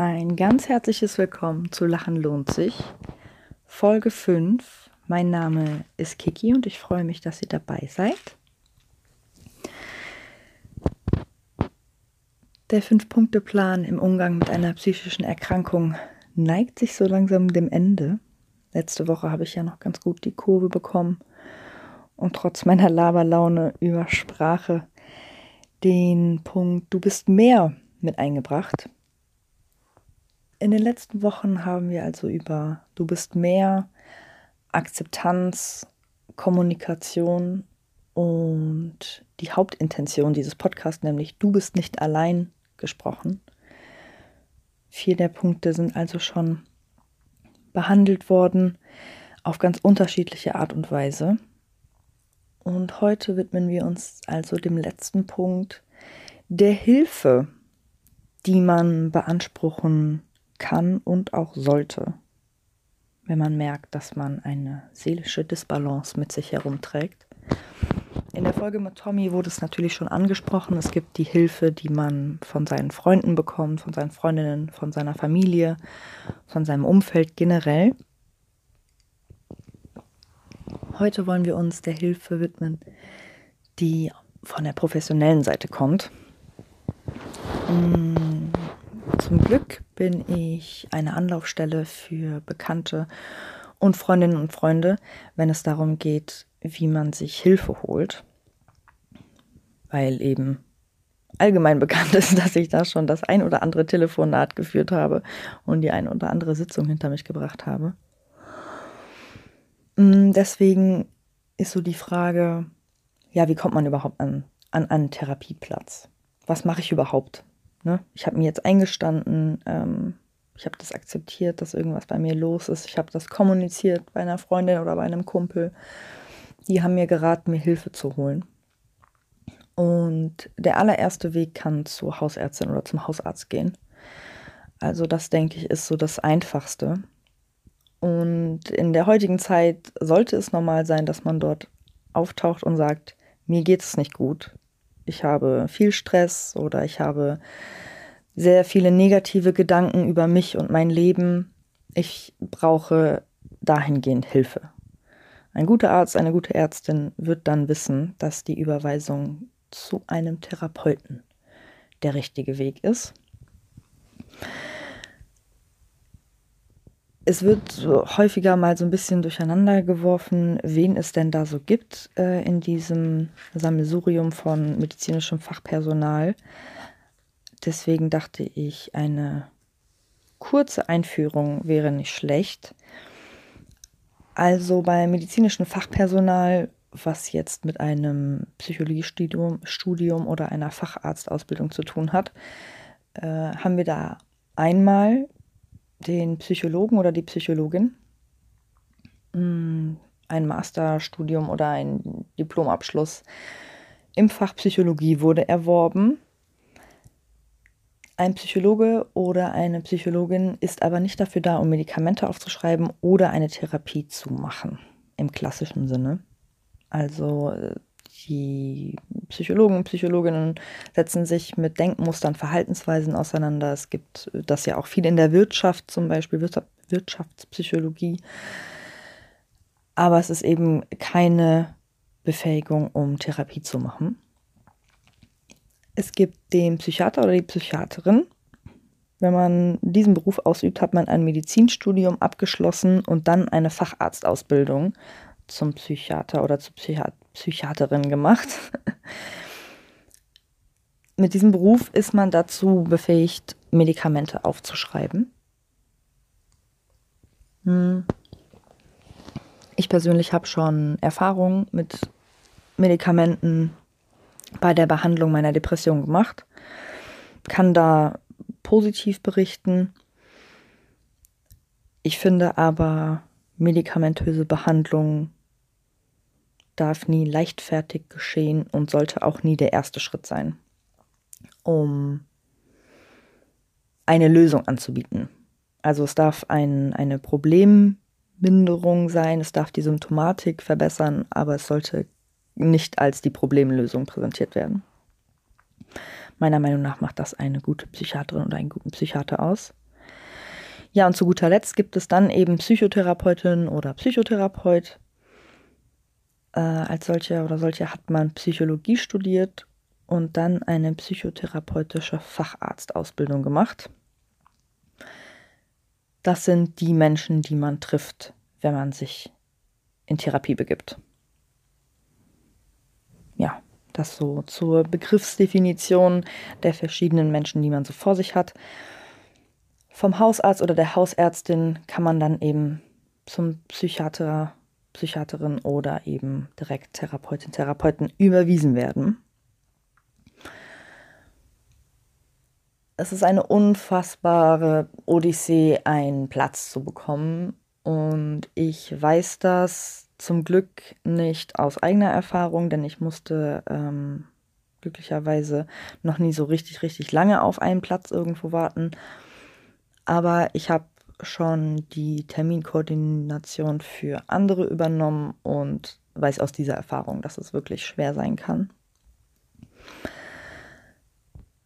Ein ganz herzliches Willkommen zu Lachen lohnt sich. Folge 5. Mein Name ist Kiki und ich freue mich, dass ihr dabei seid. Der Fünf-Punkte-Plan im Umgang mit einer psychischen Erkrankung neigt sich so langsam dem Ende. Letzte Woche habe ich ja noch ganz gut die Kurve bekommen und trotz meiner Laberlaune über Sprache den Punkt Du bist mehr mit eingebracht. In den letzten Wochen haben wir also über Du bist mehr, Akzeptanz, Kommunikation und die Hauptintention dieses Podcasts, nämlich Du bist nicht allein, gesprochen. Vier der Punkte sind also schon behandelt worden auf ganz unterschiedliche Art und Weise. Und heute widmen wir uns also dem letzten Punkt der Hilfe, die man beanspruchen kann und auch sollte, wenn man merkt, dass man eine seelische Disbalance mit sich herumträgt. In der Folge mit Tommy wurde es natürlich schon angesprochen. Es gibt die Hilfe, die man von seinen Freunden bekommt, von seinen Freundinnen, von seiner Familie, von seinem Umfeld generell. Heute wollen wir uns der Hilfe widmen, die von der professionellen Seite kommt. Mm, zum Glück bin ich eine Anlaufstelle für Bekannte und Freundinnen und Freunde, wenn es darum geht, wie man sich Hilfe holt. Weil eben allgemein bekannt ist, dass ich da schon das ein oder andere Telefonat geführt habe und die ein oder andere Sitzung hinter mich gebracht habe. Mm, deswegen ist so die Frage, ja, wie kommt man überhaupt an, an einen Therapieplatz? Was mache ich überhaupt? Ne? Ich habe mir jetzt eingestanden, ähm, ich habe das akzeptiert, dass irgendwas bei mir los ist. Ich habe das kommuniziert bei einer Freundin oder bei einem Kumpel. Die haben mir geraten, mir Hilfe zu holen. Und der allererste Weg kann zur Hausärztin oder zum Hausarzt gehen. Also das denke ich ist so das Einfachste. Und in der heutigen Zeit sollte es normal sein, dass man dort auftaucht und sagt, mir geht es nicht gut ich habe viel Stress oder ich habe sehr viele negative Gedanken über mich und mein Leben. Ich brauche dahingehend Hilfe. Ein guter Arzt, eine gute Ärztin wird dann wissen, dass die Überweisung zu einem Therapeuten der richtige Weg ist. Es wird so häufiger mal so ein bisschen durcheinander geworfen, wen es denn da so gibt äh, in diesem Sammelsurium von medizinischem Fachpersonal. Deswegen dachte ich, eine kurze Einführung wäre nicht schlecht. Also bei medizinischem Fachpersonal, was jetzt mit einem Psychologiestudium Studium oder einer Facharztausbildung zu tun hat, äh, haben wir da einmal den Psychologen oder die Psychologin, mm, ein Masterstudium oder ein Diplomabschluss im Fach Psychologie wurde erworben. Ein Psychologe oder eine Psychologin ist aber nicht dafür da, um Medikamente aufzuschreiben oder eine Therapie zu machen, im klassischen Sinne. Also äh, die Psychologen und Psychologinnen setzen sich mit Denkmustern, Verhaltensweisen auseinander. Es gibt das ja auch viel in der Wirtschaft, zum Beispiel Wirtschaftspsychologie. Aber es ist eben keine Befähigung, um Therapie zu machen. Es gibt den Psychiater oder die Psychiaterin. Wenn man diesen Beruf ausübt, hat man ein Medizinstudium abgeschlossen und dann eine Facharztausbildung zum Psychiater oder zur Psychiat Psychiaterin gemacht. Mit diesem Beruf ist man dazu befähigt, Medikamente aufzuschreiben. Hm. Ich persönlich habe schon Erfahrung mit Medikamenten bei der Behandlung meiner Depression gemacht, kann da positiv berichten. Ich finde aber medikamentöse Behandlung darf nie leichtfertig geschehen und sollte auch nie der erste Schritt sein, um eine Lösung anzubieten. Also es darf ein, eine Problemminderung sein, es darf die Symptomatik verbessern, aber es sollte nicht als die Problemlösung präsentiert werden. Meiner Meinung nach macht das eine gute Psychiaterin oder einen guten Psychiater aus. Ja, und zu guter Letzt gibt es dann eben Psychotherapeutin oder Psychotherapeut. Äh, als solcher oder solcher hat man Psychologie studiert und dann eine psychotherapeutische Facharztausbildung gemacht. Das sind die Menschen, die man trifft, wenn man sich in Therapie begibt. Ja, das so zur Begriffsdefinition der verschiedenen Menschen, die man so vor sich hat. Vom Hausarzt oder der Hausärztin kann man dann eben zum Psychiater, Psychiaterin oder eben direkt Therapeutin, Therapeuten überwiesen werden. Es ist eine unfassbare Odyssee, einen Platz zu bekommen. Und ich weiß das zum Glück nicht aus eigener Erfahrung, denn ich musste ähm, glücklicherweise noch nie so richtig, richtig lange auf einen Platz irgendwo warten. Aber ich habe schon die Terminkoordination für andere übernommen und weiß aus dieser Erfahrung, dass es wirklich schwer sein kann.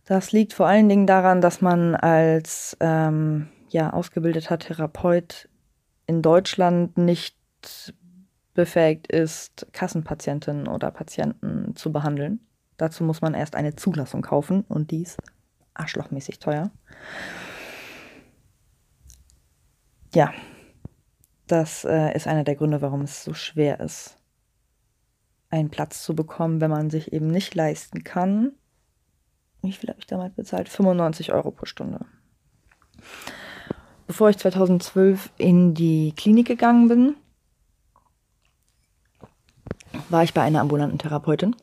Das liegt vor allen Dingen daran, dass man als ähm, ja, ausgebildeter Therapeut in Deutschland nicht befähigt ist, Kassenpatientinnen oder Patienten zu behandeln. Dazu muss man erst eine Zulassung kaufen und die ist arschlochmäßig teuer. Ja, das äh, ist einer der Gründe, warum es so schwer ist, einen Platz zu bekommen, wenn man sich eben nicht leisten kann. Wie viel habe ich damals bezahlt? 95 Euro pro Stunde. Bevor ich 2012 in die Klinik gegangen bin, war ich bei einer ambulanten Therapeutin.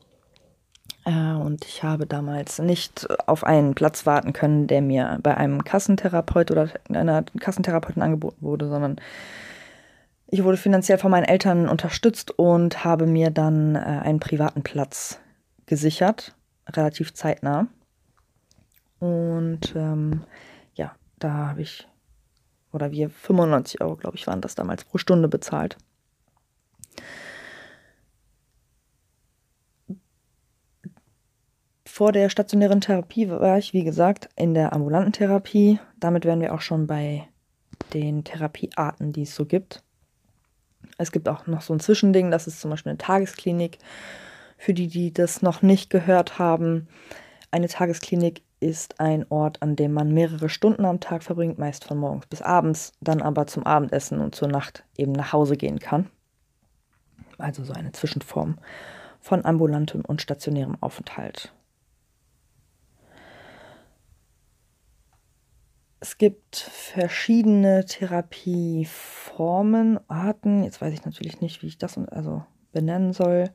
Äh, und ich habe damals nicht auf einen Platz warten können, der mir bei einem Kassentherapeut oder einer Kassentherapeutin angeboten wurde, sondern ich wurde finanziell von meinen Eltern unterstützt und habe mir dann äh, einen privaten Platz gesichert, relativ zeitnah. Und ähm, ja, da habe ich, oder wir 95 Euro, glaube ich, waren das damals pro Stunde bezahlt. Vor der stationären Therapie war ich, wie gesagt, in der ambulanten Therapie. Damit wären wir auch schon bei den Therapiearten, die es so gibt. Es gibt auch noch so ein Zwischending, das ist zum Beispiel eine Tagesklinik. Für die, die das noch nicht gehört haben, eine Tagesklinik ist ein Ort, an dem man mehrere Stunden am Tag verbringt, meist von morgens bis abends, dann aber zum Abendessen und zur Nacht eben nach Hause gehen kann. Also so eine Zwischenform von ambulantem und stationärem Aufenthalt. Es gibt verschiedene Therapieformen, Arten. Jetzt weiß ich natürlich nicht, wie ich das also benennen soll.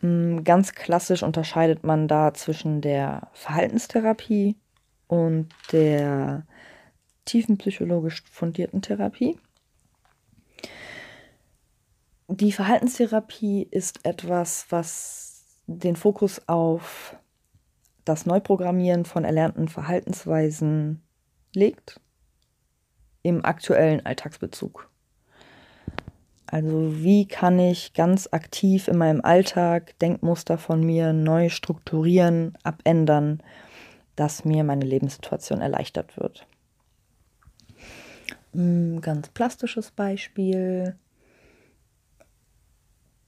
Hm, ganz klassisch unterscheidet man da zwischen der Verhaltenstherapie und der tiefenpsychologisch fundierten Therapie. Die Verhaltenstherapie ist etwas, was den Fokus auf das Neuprogrammieren von erlernten Verhaltensweisen legt im aktuellen Alltagsbezug. Also wie kann ich ganz aktiv in meinem Alltag Denkmuster von mir neu strukturieren, abändern, dass mir meine Lebenssituation erleichtert wird. Ein ganz plastisches Beispiel.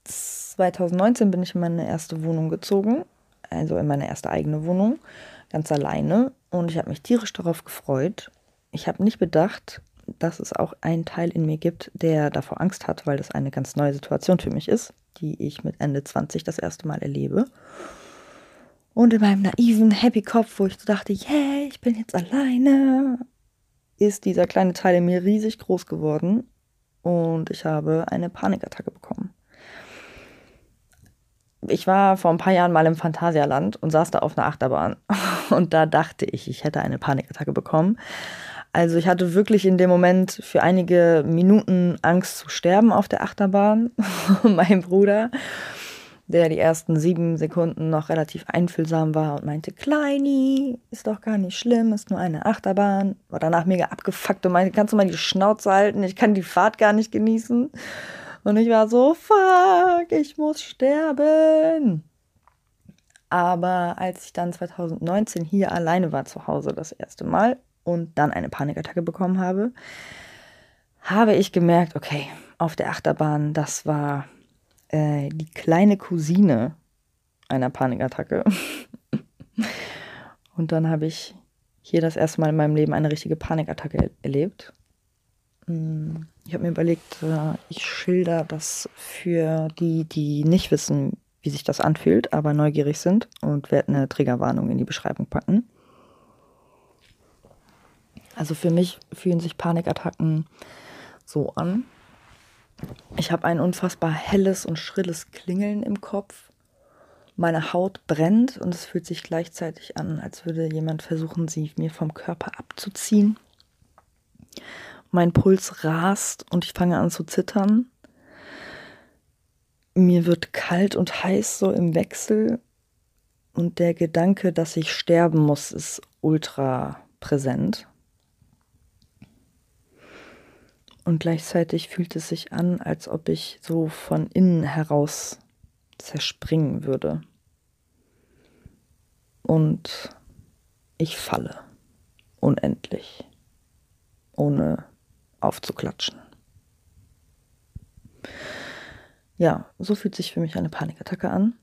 2019 bin ich in meine erste Wohnung gezogen, also in meine erste eigene Wohnung, ganz alleine und ich habe mich tierisch darauf gefreut. Ich habe nicht bedacht, dass es auch einen Teil in mir gibt, der davor Angst hat, weil das eine ganz neue Situation für mich ist, die ich mit Ende 20 das erste Mal erlebe. Und in meinem naiven Happy Kopf, wo ich so dachte, yeah, ich bin jetzt alleine, ist dieser kleine Teil in mir riesig groß geworden und ich habe eine Panikattacke bekommen ich war vor ein paar Jahren mal im Phantasialand und saß da auf einer Achterbahn. Und da dachte ich, ich hätte eine Panikattacke bekommen. Also ich hatte wirklich in dem Moment für einige Minuten Angst zu sterben auf der Achterbahn. mein Bruder, der die ersten sieben Sekunden noch relativ einfühlsam war und meinte, Kleini, ist doch gar nicht schlimm, ist nur eine Achterbahn. War danach mega abgefuckt und meinte, kannst du mal die Schnauze halten, ich kann die Fahrt gar nicht genießen. Und ich war so, fuck, ich muss sterben. Aber als ich dann 2019 hier alleine war zu Hause das erste Mal, und dann eine Panikattacke bekommen habe, habe ich gemerkt, okay, auf der Achterbahn, das war äh, die kleine Cousine einer Panikattacke. und dann habe ich hier das erste Mal in meinem Leben eine richtige Panikattacke erlebt. Ich habe mir überlegt, äh, ich schilder das für die, die nicht wissen, wie sich das anfühlt, aber neugierig sind und werde eine Triggerwarnung in die Beschreibung packen. Also für mich fühlen sich Panikattacken so an. Ich habe ein unfassbar helles und schrilles Klingeln im Kopf. Meine Haut brennt und es fühlt sich gleichzeitig an, als würde jemand versuchen, sie mir vom Körper abzuziehen. Mein Puls rast und ich fange an zu zittern. Mir wird kalt und heiß so im Wechsel und der Gedanke, dass ich sterben muss, ist ultra präsent. Und gleichzeitig fühlt es sich an, als ob ich so von innen heraus zerspringen würde. Und ich falle. Unendlich. Ohne aufzuklatschen. Ja, so fühlt sich für mich eine Panikattacke an.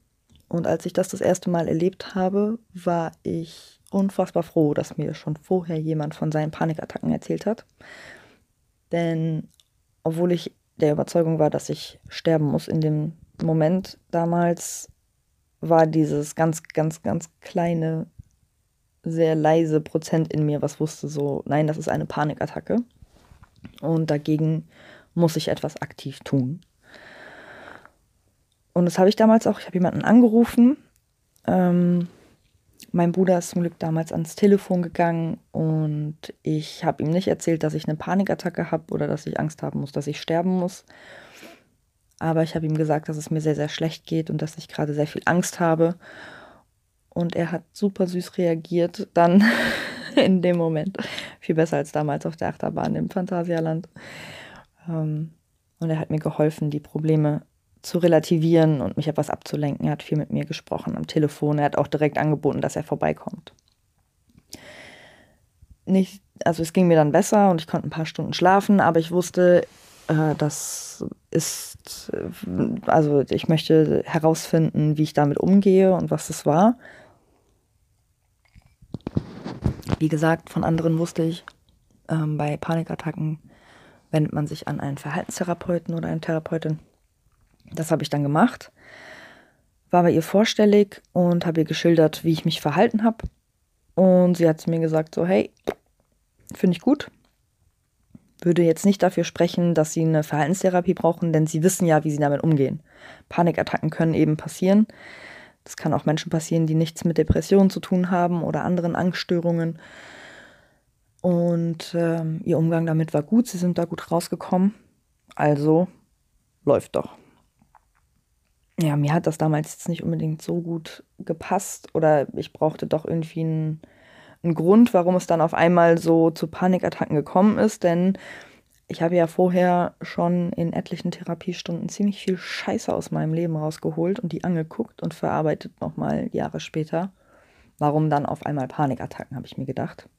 Und als ich das das erste Mal erlebt habe, war ich unfassbar froh, dass mir schon vorher jemand von seinen Panikattacken erzählt hat. Denn obwohl ich der Überzeugung war, dass ich sterben muss in dem Moment damals, war dieses ganz, ganz, ganz kleine, sehr leise Prozent in mir, was wusste so, nein, das ist eine Panikattacke. Und dagegen muss ich etwas aktiv tun. Und das habe ich damals auch, ich habe jemanden angerufen, ähm, mein Bruder ist zum Glück damals ans Telefon gegangen und ich habe ihm nicht erzählt, dass ich eine Panikattacke habe oder dass ich Angst haben muss, dass ich sterben muss. Aber ich habe ihm gesagt, dass es mir sehr, sehr schlecht geht und dass ich gerade sehr viel Angst habe. Und er hat super süß reagiert dann in dem Moment. Viel besser als damals auf der Achterbahn im Phantasialand. Ähm, und er hat mir geholfen, die Probleme zu relativieren und mich etwas abzulenken. Er hat viel mit mir gesprochen am Telefon. Er hat auch direkt angeboten, dass er vorbeikommt. Nicht, also es ging mir dann besser und ich konnte ein paar Stunden schlafen, aber ich wusste, äh, das ist, äh, also ich möchte herausfinden, wie ich damit umgehe und was das war. Wie gesagt, von anderen wusste ich, ähm, bei Panikattacken wendet man sich an einen Verhaltenstherapeuten oder eine Therapeutin. Das habe ich dann gemacht, war bei ihr vorstellig und habe ihr geschildert, wie ich mich verhalten habe. Und sie hat zu mir gesagt, so hey, finde ich gut. Würde jetzt nicht dafür sprechen, dass sie eine Verhaltenstherapie brauchen, denn sie wissen ja, wie sie damit umgehen. Panikattacken können eben passieren. Das kann auch Menschen passieren, die nichts mit Depressionen zu tun haben oder anderen Angststörungen. Und ähm, ihr Umgang damit war gut, sie sind da gut rausgekommen. Also läuft doch ja, mir hat das damals jetzt nicht unbedingt so gut gepasst oder ich brauchte doch irgendwie einen, einen Grund, warum es dann auf einmal so zu Panikattacken gekommen ist, denn ich habe ja vorher schon in etlichen Therapiestunden ziemlich viel Scheiße aus meinem Leben rausgeholt und die angeguckt und verarbeitet nochmal Jahre später. Warum dann auf einmal Panikattacken, habe ich mir gedacht.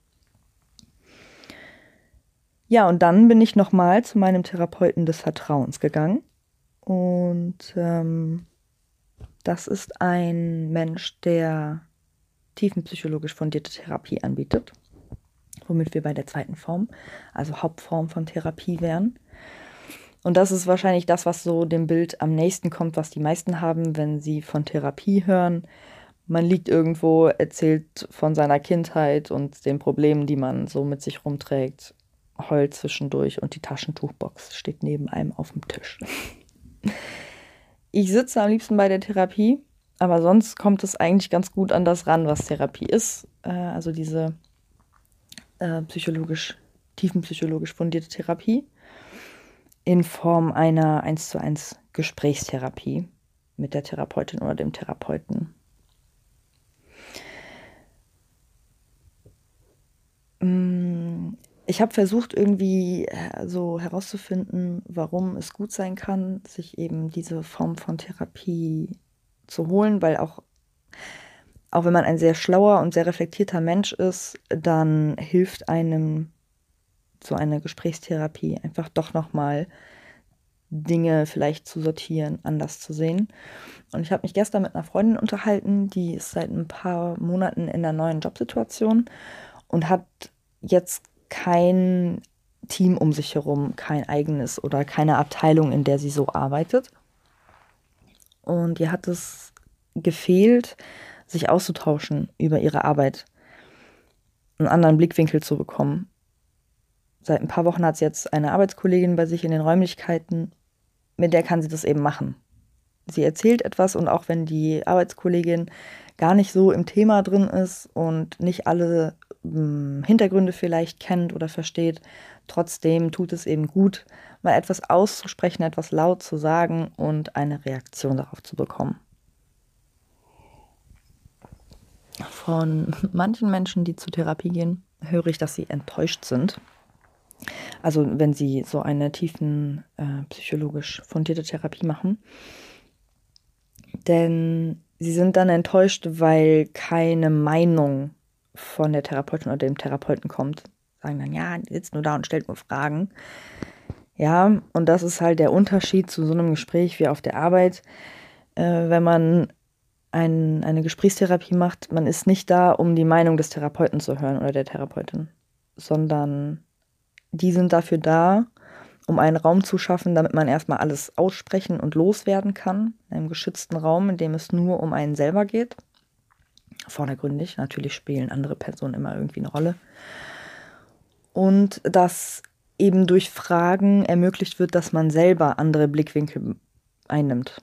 Ja, und dann bin ich nochmal zu meinem Therapeuten des Vertrauens gegangen. Und ähm, das ist ein Mensch, der tiefenpsychologisch fundierte Therapie anbietet, womit wir bei der zweiten Form, also Hauptform von Therapie wären. Und das ist wahrscheinlich das, was so dem Bild am nächsten kommt, was die meisten haben, wenn sie von Therapie hören. Man liegt irgendwo, erzählt von seiner Kindheit und den Problemen, die man so mit sich rumträgt, heult zwischendurch und die Taschentuchbox steht neben einem auf dem Tisch. Ich sitze am liebsten bei der Therapie, aber sonst kommt es eigentlich ganz gut an das ran, was Therapie ist. Äh, also diese äh, psychologisch, tiefenpsychologisch fundierte Therapie in Form einer 1 zu 1 Gesprächstherapie mit der Therapeutin oder dem Therapeuten. Mm, ich habe versucht, irgendwie äh, so herauszufinden, warum es gut sein kann, sich eben diese Form von Therapie zu holen, weil auch auch wenn man ein sehr schlauer und sehr reflektierter Mensch ist, dann hilft einem so eine Gesprächstherapie einfach doch nochmal Dinge vielleicht zu sortieren, anders zu sehen. Und ich habe mich gestern mit einer Freundin unterhalten, die ist seit ein paar Monaten in einer neuen Jobsituation und hat jetzt kein Team um sich herum, kein eigenes oder keine Abteilung, in der sie so arbeitet. Und ihr hat es gefehlt, sich auszutauschen über ihre Arbeit, einen anderen Blickwinkel zu bekommen. Seit ein paar Wochen hat sie jetzt eine Arbeitskollegin bei sich in den Räumlichkeiten, mit der kann sie das eben machen. Sie erzählt etwas und auch wenn die Arbeitskollegin gar nicht so im Thema drin ist und nicht alle hm, Hintergründe vielleicht kennt oder versteht, trotzdem tut es eben gut, mal etwas auszusprechen, etwas laut zu sagen und eine Reaktion darauf zu bekommen. Von manchen Menschen, die zur Therapie gehen, höre ich, dass sie enttäuscht sind. Also wenn sie so eine tiefen äh, psychologisch fundierte Therapie machen. Denn sie sind dann enttäuscht, weil keine Meinung von der Therapeutin oder dem Therapeuten kommt. Sagen dann, ja, sitzt nur da und stellt nur Fragen. Ja, und das ist halt der Unterschied zu so einem Gespräch wie auf der Arbeit. Äh, wenn man ein, eine Gesprächstherapie macht, man ist nicht da, um die Meinung des Therapeuten zu hören oder der Therapeutin, sondern die sind dafür da, um einen Raum zu schaffen, damit man erstmal alles aussprechen und loswerden kann. In einem geschützten Raum, in dem es nur um einen selber geht. Vordergründig, natürlich spielen andere Personen immer irgendwie eine Rolle. Und dass eben durch Fragen ermöglicht wird, dass man selber andere Blickwinkel einnimmt.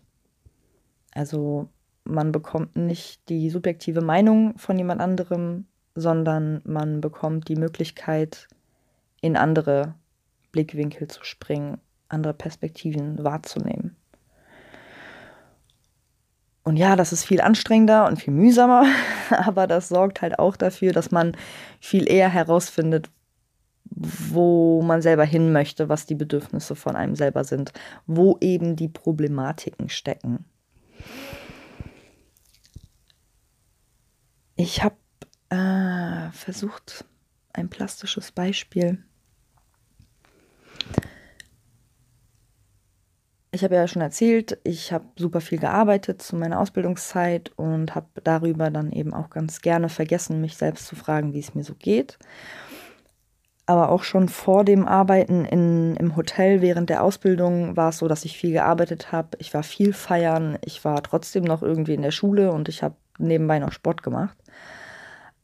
Also man bekommt nicht die subjektive Meinung von jemand anderem, sondern man bekommt die Möglichkeit, in andere Blickwinkel zu springen, andere Perspektiven wahrzunehmen. Und ja, das ist viel anstrengender und viel mühsamer, aber das sorgt halt auch dafür, dass man viel eher herausfindet, wo man selber hin möchte, was die Bedürfnisse von einem selber sind, wo eben die Problematiken stecken. Ich habe äh, versucht, ein plastisches Beispiel ich habe ja schon erzählt, ich habe super viel gearbeitet zu meiner Ausbildungszeit und habe darüber dann eben auch ganz gerne vergessen, mich selbst zu fragen, wie es mir so geht. Aber auch schon vor dem Arbeiten in, im Hotel während der Ausbildung war es so, dass ich viel gearbeitet habe. Ich war viel feiern, ich war trotzdem noch irgendwie in der Schule und ich habe nebenbei noch Sport gemacht.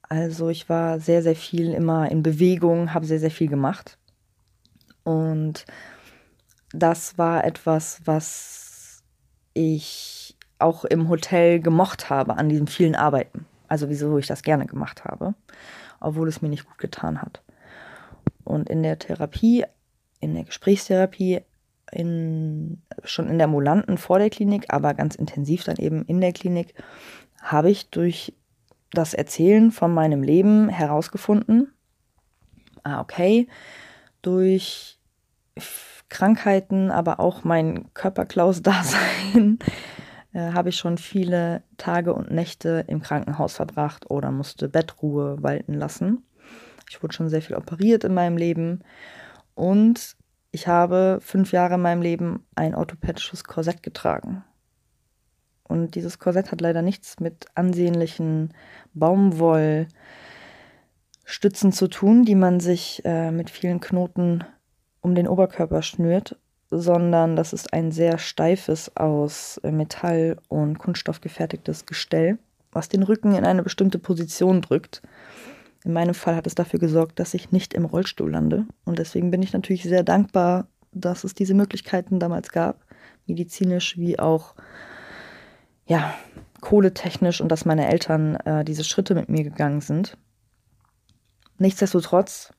Also ich war sehr, sehr viel immer in Bewegung, habe sehr, sehr viel gemacht. Und das war etwas, was ich auch im Hotel gemocht habe an diesen vielen Arbeiten. Also wieso ich das gerne gemacht habe, obwohl es mir nicht gut getan hat. Und in der Therapie, in der Gesprächstherapie, in, schon in der ambulanten vor der Klinik, aber ganz intensiv dann eben in der Klinik, habe ich durch das Erzählen von meinem Leben herausgefunden, ah, okay, durch Krankheiten, aber auch mein Körperklaus-Dasein äh, habe ich schon viele Tage und Nächte im Krankenhaus verbracht oder musste Bettruhe walten lassen. Ich wurde schon sehr viel operiert in meinem Leben und ich habe fünf Jahre in meinem Leben ein orthopädisches Korsett getragen. Und dieses Korsett hat leider nichts mit ansehnlichen Baumwollstützen zu tun, die man sich äh, mit vielen Knoten um den Oberkörper schnürt, sondern das ist ein sehr steifes aus äh, Metall und Kunststoff gefertigtes Gestell, was den Rücken in eine bestimmte Position drückt. In meinem Fall hat es dafür gesorgt, dass ich nicht im Rollstuhl lande. Und deswegen bin ich natürlich sehr dankbar, dass es diese Möglichkeiten damals gab, medizinisch wie auch ja, kohletechnisch und dass meine Eltern äh, diese Schritte mit mir gegangen sind. Nichtsdestotrotz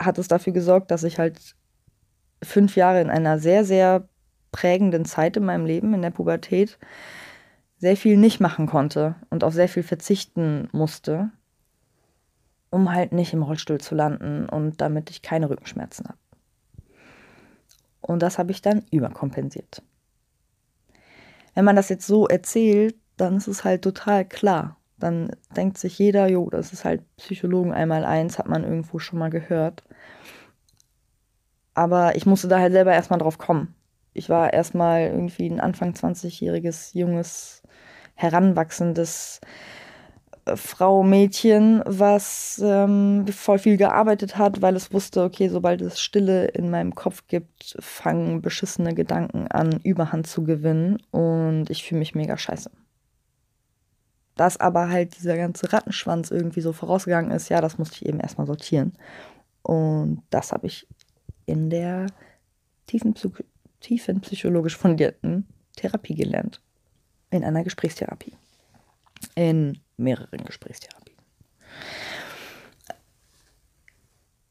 hat es dafür gesorgt, dass ich halt fünf Jahre in einer sehr, sehr prägenden Zeit in meinem Leben, in der Pubertät, sehr viel nicht machen konnte und auf sehr viel verzichten musste, um halt nicht im Rollstuhl zu landen und damit ich keine Rückenschmerzen habe. Und das habe ich dann überkompensiert. Wenn man das jetzt so erzählt, dann ist es halt total klar. dann denkt sich jeder, jo, das ist halt Psychologen einmal eins, hat man irgendwo schon mal gehört. Aber ich musste da halt selber erstmal drauf kommen. Ich war erstmal irgendwie ein Anfang 20-jähriges, junges, heranwachsendes Frau, Mädchen, was ähm, voll viel gearbeitet hat, weil es wusste, okay, sobald es Stille in meinem Kopf gibt, fangen beschissene Gedanken an, Überhand zu gewinnen und ich fühle mich mega scheiße. Dass aber halt dieser ganze Rattenschwanz irgendwie so vorausgegangen ist, ja, das musste ich eben erstmal sortieren. Und das habe ich in der tiefen, tiefen psychologisch fundierten Therapie gelernt. In einer Gesprächstherapie. In mehreren Gesprächstherapien.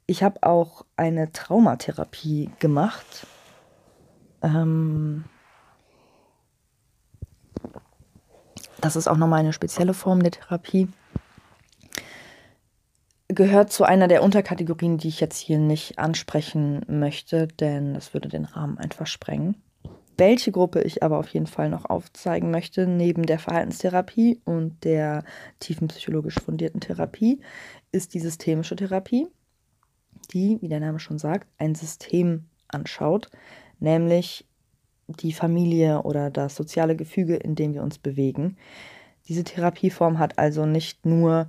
Ich habe auch eine Traumatherapie gemacht. Ähm, das ist auch nochmal eine spezielle Form der Therapie. Gehört zu einer der Unterkategorien, die ich jetzt hier nicht ansprechen möchte, denn das würde den Rahmen einfach sprengen. Welche Gruppe ich aber auf jeden Fall noch aufzeigen möchte, neben der Verhaltenstherapie und der tiefen psychologisch fundierten Therapie, ist die systemische Therapie, die, wie der Name schon sagt, ein System anschaut, nämlich die Familie oder das soziale Gefüge, in dem wir uns bewegen. Diese Therapieform hat also nicht nur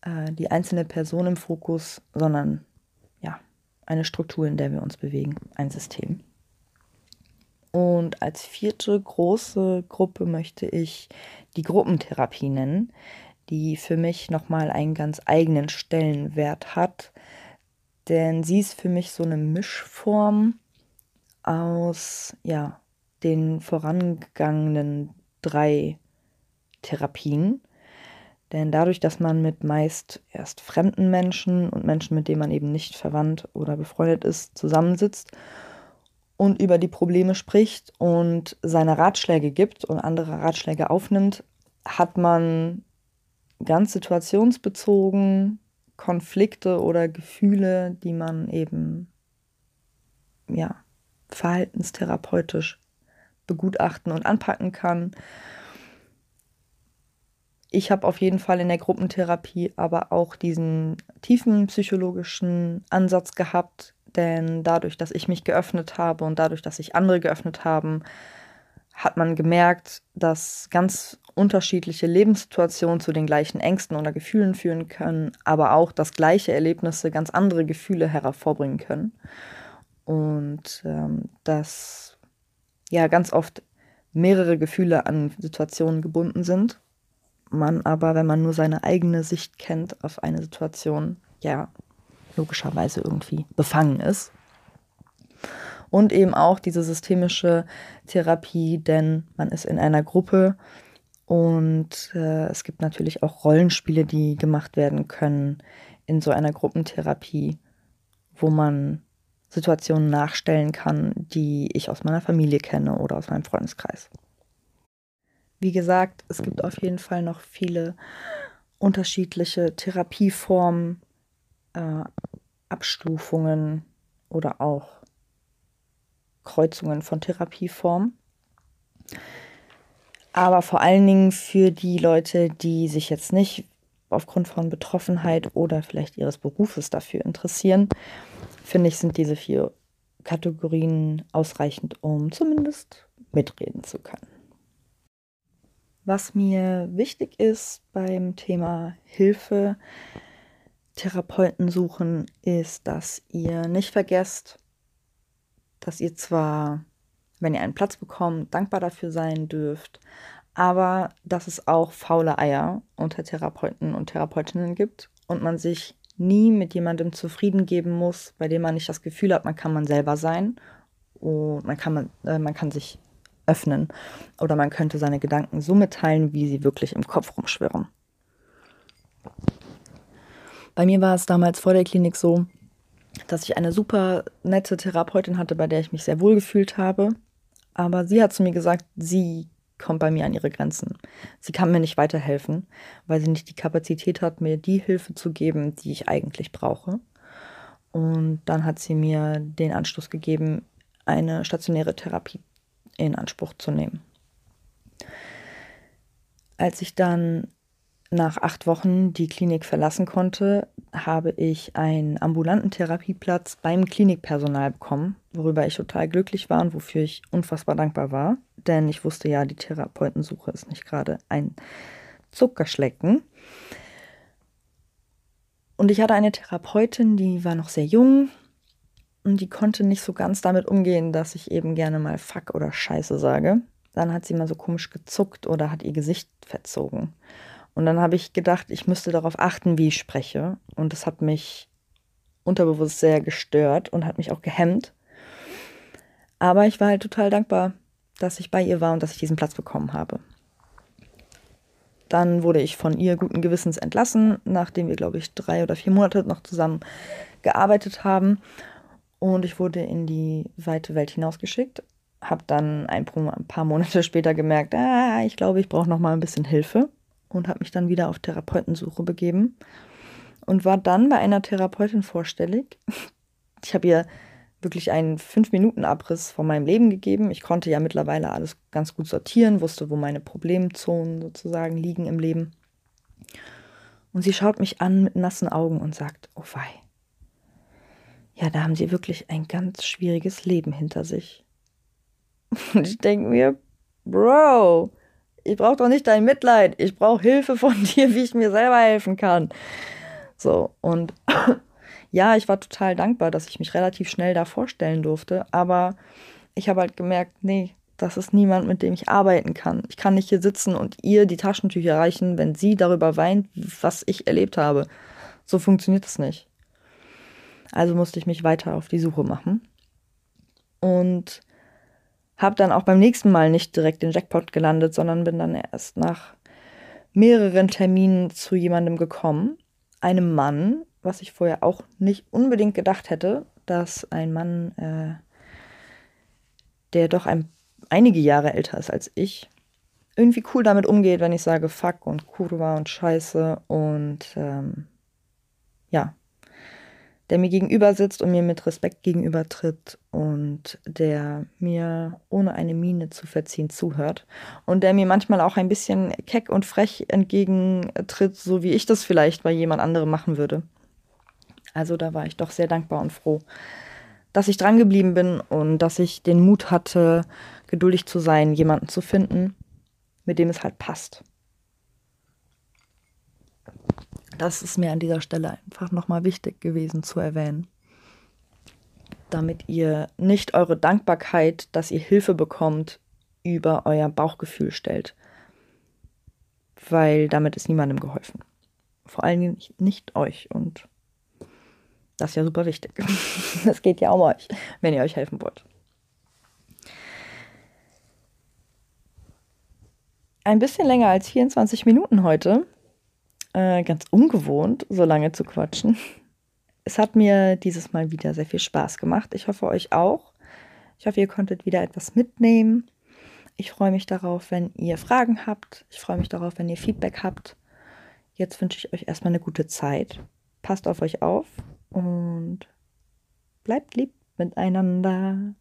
äh, die einzelne Person im Fokus, sondern ja, eine Struktur, in der wir uns bewegen, ein System. Und als vierte große Gruppe möchte ich die Gruppentherapie nennen, die für mich nochmal einen ganz eigenen Stellenwert hat. Denn sie ist für mich so eine Mischform aus ja, den vorangegangenen drei Therapien. Denn dadurch, dass man mit meist erst fremden Menschen und Menschen, mit denen man eben nicht verwandt oder befreundet ist, zusammensitzt und über die Probleme spricht und seine Ratschläge gibt und andere Ratschläge aufnimmt, hat man ganz situationsbezogen Konflikte oder Gefühle, die man eben ja verhaltenstherapeutisch begutachten und anpacken kann. Ich habe auf jeden Fall in der Gruppentherapie aber auch diesen tiefen psychologischen Ansatz gehabt, denn dadurch, dass ich mich geöffnet habe und dadurch, dass sich andere geöffnet haben, hat man gemerkt, dass ganz unterschiedliche Lebenssituationen zu den gleichen Ängsten oder Gefühlen führen können, aber auch, dass gleiche Erlebnisse ganz andere Gefühle hervorbringen können und ähm, dass ja ganz oft mehrere Gefühle an Situationen gebunden sind. Man aber, wenn man nur seine eigene Sicht kennt auf eine Situation, ja logischerweise irgendwie befangen ist. Und eben auch diese systemische Therapie, denn man ist in einer Gruppe und äh, es gibt natürlich auch Rollenspiele, die gemacht werden können in so einer Gruppentherapie, wo man Situationen nachstellen kann, die ich aus meiner Familie kenne oder aus meinem Freundeskreis. Wie gesagt, es gibt auf jeden Fall noch viele unterschiedliche Therapieformen, äh, Abstufungen oder auch Kreuzungen von Therapieformen. Aber vor allen Dingen für die Leute, die sich jetzt nicht aufgrund von Betroffenheit oder vielleicht ihres Berufes dafür interessieren, finde ich, sind diese vier Kategorien ausreichend, um zumindest mitreden zu können. Was mir wichtig ist beim Thema Hilfe, Therapeuten suchen, ist, dass ihr nicht vergesst, dass ihr zwar, wenn ihr einen Platz bekommt, dankbar dafür sein dürft, aber dass es auch faule Eier unter Therapeuten und Therapeutinnen gibt und man sich nie mit jemandem zufrieden geben muss, bei dem man nicht das Gefühl hat, man kann man selber sein und man kann, man, äh, man kann sich öffnen oder man könnte seine Gedanken so mitteilen, wie sie wirklich im Kopf rumschwirren. Bei mir war es damals vor der Klinik so, dass ich eine super nette Therapeutin hatte, bei der ich mich sehr wohl gefühlt habe. Aber sie hat zu mir gesagt, sie kommt bei mir an ihre Grenzen. Sie kann mir nicht weiterhelfen, weil sie nicht die Kapazität hat, mir die Hilfe zu geben, die ich eigentlich brauche. Und dann hat sie mir den Anschluss gegeben, eine stationäre Therapie in Anspruch zu nehmen. Als ich dann nach acht Wochen die Klinik verlassen konnte, habe ich einen ambulanten Therapieplatz beim Klinikpersonal bekommen, worüber ich total glücklich war und wofür ich unfassbar dankbar war. Denn ich wusste ja, die Therapeutensuche ist nicht gerade ein Zuckerschlecken. Und ich hatte eine Therapeutin, die war noch sehr jung und die konnte nicht so ganz damit umgehen, dass ich eben gerne mal Fuck oder Scheiße sage. Dann hat sie mal so komisch gezuckt oder hat ihr Gesicht verzogen. Und dann habe ich gedacht, ich müsste darauf achten, wie ich spreche. Und das hat mich unterbewusst sehr gestört und hat mich auch gehemmt. Aber ich war halt total dankbar, dass ich bei ihr war und dass ich diesen Platz bekommen habe. Dann wurde ich von ihr guten Gewissens entlassen, nachdem wir, glaube ich, drei oder vier Monate noch zusammen gearbeitet haben. Und ich wurde in die weite Welt hinausgeschickt. Habe dann ein paar Monate später gemerkt, ah, ich glaube, ich brauche noch mal ein bisschen Hilfe und habe mich dann wieder auf Therapeutensuche begeben und war dann bei einer Therapeutin vorstellig. Ich habe ihr wirklich einen fünf Minuten Abriss von meinem Leben gegeben. Ich konnte ja mittlerweile alles ganz gut sortieren, wusste, wo meine Problemzonen sozusagen liegen im Leben. Und sie schaut mich an mit nassen Augen und sagt, oh wei. Ja, da haben sie wirklich ein ganz schwieriges Leben hinter sich. Und ich denke mir, Bro, ich brauche doch nicht dein Mitleid. Ich brauche Hilfe von dir, wie ich mir selber helfen kann. So, und ja, ich war total dankbar, dass ich mich relativ schnell da vorstellen durfte, aber ich habe halt gemerkt, nee, das ist niemand, mit dem ich arbeiten kann. Ich kann nicht hier sitzen und ihr die Taschentücher reichen, wenn sie darüber weint, was ich erlebt habe. So funktioniert es nicht. Also musste ich mich weiter auf die Suche machen. Und habe dann auch beim nächsten Mal nicht direkt den Jackpot gelandet, sondern bin dann erst nach mehreren Terminen zu jemandem gekommen, einem Mann, was ich vorher auch nicht unbedingt gedacht hätte, dass ein Mann, äh, der doch ein, einige Jahre älter ist als ich, irgendwie cool damit umgeht, wenn ich sage Fuck und Kurva und Scheiße und ähm, ja, der mir gegenüber sitzt und mir mit Respekt gegenübertritt und der mir ohne eine Miene zu verziehen zuhört und der mir manchmal auch ein bisschen keck und frech entgegentritt, so wie ich das vielleicht bei jemand anderem machen würde. Also da war ich doch sehr dankbar und froh, dass ich dran geblieben bin und dass ich den Mut hatte, geduldig zu sein, jemanden zu finden, mit dem es halt passt. Das ist mir an dieser Stelle einfach nochmal wichtig gewesen zu erwähnen. Damit ihr nicht eure Dankbarkeit, dass ihr Hilfe bekommt, über euer Bauchgefühl stellt. Weil damit ist niemandem geholfen. Vor allen Dingen nicht euch. Und das ist ja super wichtig. Es geht ja um euch, wenn ihr euch helfen wollt. Ein bisschen länger als 24 Minuten heute. Äh, ganz ungewohnt, so lange zu quatschen. Es hat mir dieses Mal wieder sehr viel Spaß gemacht. Ich hoffe euch auch. Ich hoffe, ihr konntet wieder etwas mitnehmen. Ich freue mich darauf, wenn ihr Fragen habt. Ich freue mich darauf, wenn ihr Feedback habt. Jetzt wünsche ich euch erstmal eine gute Zeit. Passt auf euch auf und bleibt lieb miteinander.